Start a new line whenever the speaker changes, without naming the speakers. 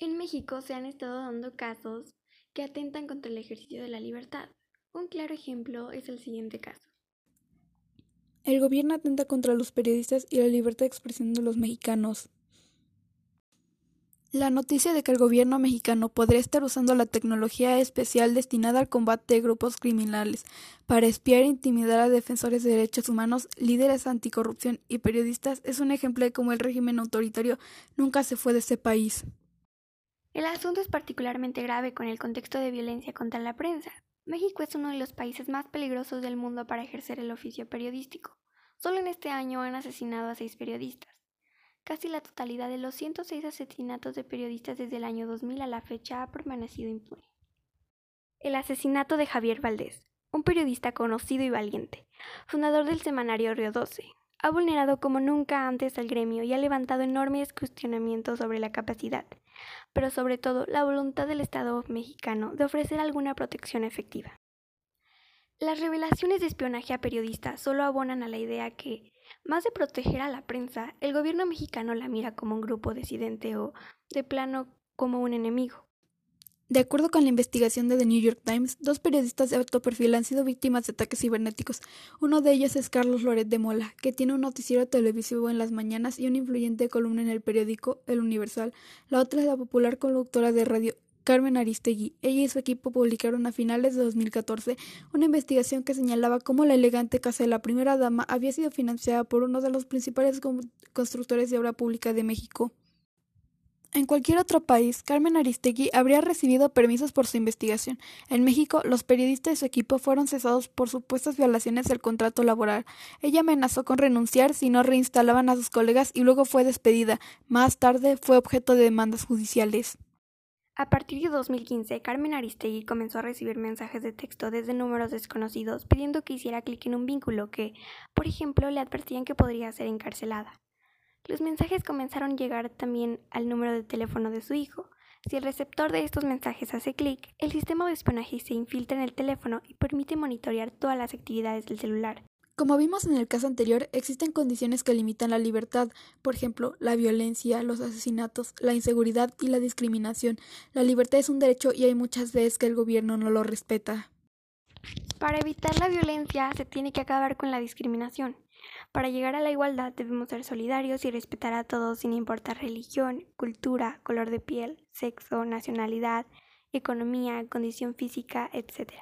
En México se han estado dando casos que atentan contra el ejercicio de la libertad. Un claro ejemplo es el siguiente caso.
El gobierno atenta contra los periodistas y la libertad de expresión de los mexicanos. La noticia de que el gobierno mexicano podría estar usando la tecnología especial destinada al combate de grupos criminales para espiar e intimidar a defensores de derechos humanos, líderes anticorrupción y periodistas es un ejemplo de cómo el régimen autoritario nunca se fue de ese país.
El asunto es particularmente grave con el contexto de violencia contra la prensa. México es uno de los países más peligrosos del mundo para ejercer el oficio periodístico. Solo en este año han asesinado a seis periodistas. Casi la totalidad de los 106 asesinatos de periodistas desde el año 2000 a la fecha ha permanecido impune. El asesinato de Javier Valdés, un periodista conocido y valiente, fundador del semanario Río 12, ha vulnerado como nunca antes al gremio y ha levantado enormes cuestionamientos sobre la capacidad, pero sobre todo la voluntad del Estado mexicano de ofrecer alguna protección efectiva. Las revelaciones de espionaje a periodistas solo abonan a la idea que, más de proteger a la prensa, el gobierno mexicano la mira como un grupo disidente o, de plano, como un enemigo.
De acuerdo con la investigación de The New York Times, dos periodistas de alto perfil han sido víctimas de ataques cibernéticos. Uno de ellos es Carlos Loret de Mola, que tiene un noticiero televisivo en las mañanas y una influyente columna en el periódico El Universal. La otra es la popular conductora de radio Carmen Aristegui. Ella y su equipo publicaron a finales de 2014 una investigación que señalaba cómo la elegante casa de la primera dama había sido financiada por uno de los principales constructores de obra pública de México. En cualquier otro país, Carmen Aristegui habría recibido permisos por su investigación. En México, los periodistas de su equipo fueron cesados por supuestas violaciones del contrato laboral. Ella amenazó con renunciar si no reinstalaban a sus colegas y luego fue despedida. Más tarde fue objeto de demandas judiciales.
A partir de 2015, Carmen Aristegui comenzó a recibir mensajes de texto desde números desconocidos pidiendo que hiciera clic en un vínculo que, por ejemplo, le advertían que podría ser encarcelada. Los mensajes comenzaron a llegar también al número de teléfono de su hijo. Si el receptor de estos mensajes hace clic, el sistema de espionaje se infiltra en el teléfono y permite monitorear todas las actividades del celular.
Como vimos en el caso anterior, existen condiciones que limitan la libertad, por ejemplo, la violencia, los asesinatos, la inseguridad y la discriminación. La libertad es un derecho y hay muchas veces que el gobierno no lo respeta.
Para evitar la violencia se tiene que acabar con la discriminación. Para llegar a la igualdad debemos ser solidarios y respetar a todos sin importar religión, cultura, color de piel, sexo, nacionalidad, economía, condición física, etc.